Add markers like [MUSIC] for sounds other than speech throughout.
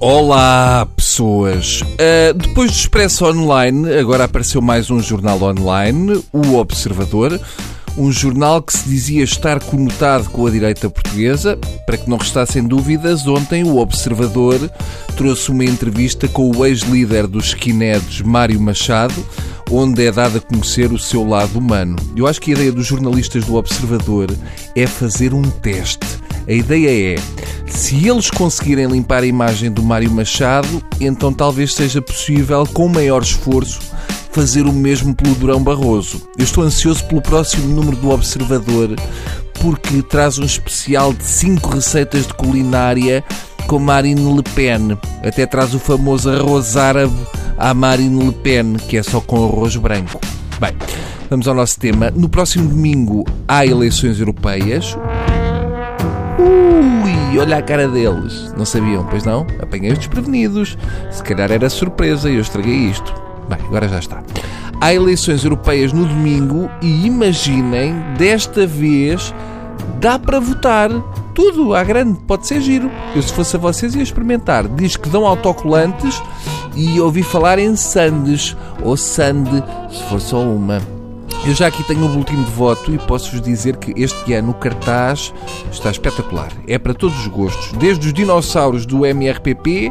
Olá, pessoas! Uh, depois do Expresso Online, agora apareceu mais um jornal online, o Observador. Um jornal que se dizia estar conotado com a direita portuguesa. Para que não restassem dúvidas, ontem o Observador trouxe uma entrevista com o ex-líder dos skinheads, Mário Machado, onde é dado a conhecer o seu lado humano. Eu acho que a ideia dos jornalistas do Observador é fazer um teste. A ideia é se eles conseguirem limpar a imagem do Mário Machado, então talvez seja possível, com maior esforço, fazer o mesmo pelo Durão Barroso. Eu estou ansioso pelo próximo número do Observador, porque traz um especial de 5 receitas de culinária com Marine Le Pen. Até traz o famoso arroz árabe à Marine Le Pen, que é só com arroz branco. Bem, vamos ao nosso tema. No próximo domingo há eleições europeias. Ui, olha a cara deles. Não sabiam, pois não? Apanhei-os desprevenidos. Se calhar era surpresa e eu estraguei isto. Bem, agora já está. Há eleições europeias no domingo e imaginem, desta vez dá para votar. Tudo à grande, pode ser giro. Eu, se fosse a vocês, ia experimentar. Diz que dão autocolantes e ouvi falar em sandes ou sande, se for só uma. Eu já aqui tenho o um boletim de voto e posso-vos dizer que este ano o cartaz está espetacular. É para todos os gostos, desde os dinossauros do MRPP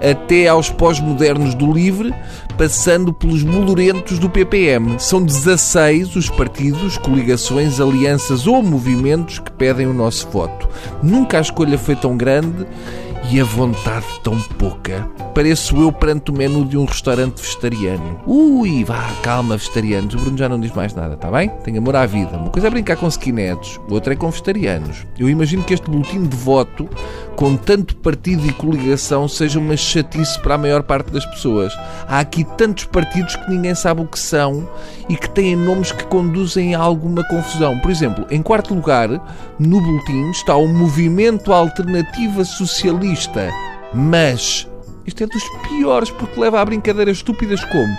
até aos pós-modernos do Livre, passando pelos molorentos do PPM. São 16 os partidos, coligações, alianças ou movimentos que pedem o nosso voto. Nunca a escolha foi tão grande e a vontade tão pouca. Pareço eu perante o menu de um restaurante vegetariano. Ui, vá, calma, vegetarianos. O Bruno já não diz mais nada, está bem? Tem amor à vida. Uma coisa é brincar com skinheads, outra é com vegetarianos. Eu imagino que este boletim de voto, com tanto partido e coligação, seja uma chatice para a maior parte das pessoas. Há aqui tantos partidos que ninguém sabe o que são e que têm nomes que conduzem a alguma confusão. Por exemplo, em quarto lugar, no boletim está o Movimento Alternativa Socialista. Mas isto é dos piores porque leva a brincadeiras estúpidas como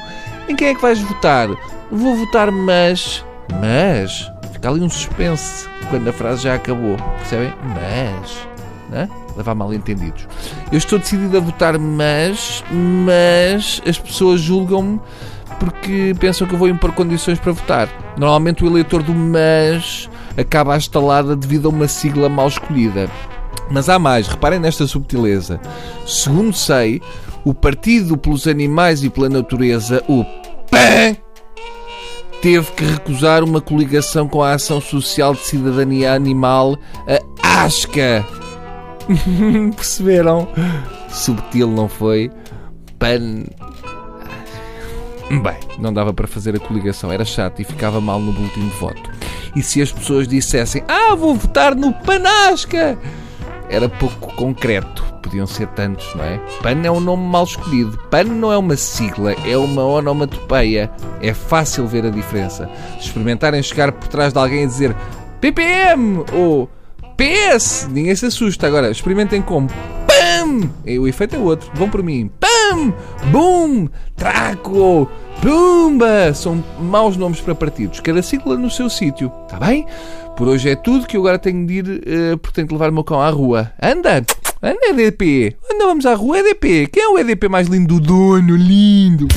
em quem é que vais votar? Vou votar mas. Mas. Fica ali um suspense quando a frase já acabou. Percebem? Mas. Né? Leva a mal entendidos. Eu estou decidido a votar mas. Mas as pessoas julgam-me porque pensam que eu vou impor condições para votar. Normalmente o eleitor do mas acaba a estalada devido a uma sigla mal escolhida. Mas há mais, reparem nesta subtileza. Segundo sei, o Partido pelos Animais e pela Natureza, o PAN, teve que recusar uma coligação com a Ação Social de Cidadania Animal, a ASCA. [LAUGHS] Perceberam? Subtil não foi? PAN. Bem, não dava para fazer a coligação, era chato e ficava mal no boletim de voto. E se as pessoas dissessem, ah, vou votar no Panasca, era pouco concreto. Podiam ser tantos, não é? PAN é um nome mal escolhido. PAN não é uma sigla, é uma onomatopeia. É fácil ver a diferença. Experimentarem chegar por trás de alguém e dizer PPM ou PS, ninguém se assusta. Agora, experimentem como PAM! E o efeito é outro. Vão por mim. PAM! Boom! Traco! Pumba! São maus nomes para partidos. Cada sigla no seu sítio. Está bem? Por hoje é tudo que eu agora tenho de ir, uh, porque tenho de levar o meu cão à rua. Anda! Anda, EDP! Anda, vamos à rua, EDP! Quem é o EDP mais lindo do dono? Lindo!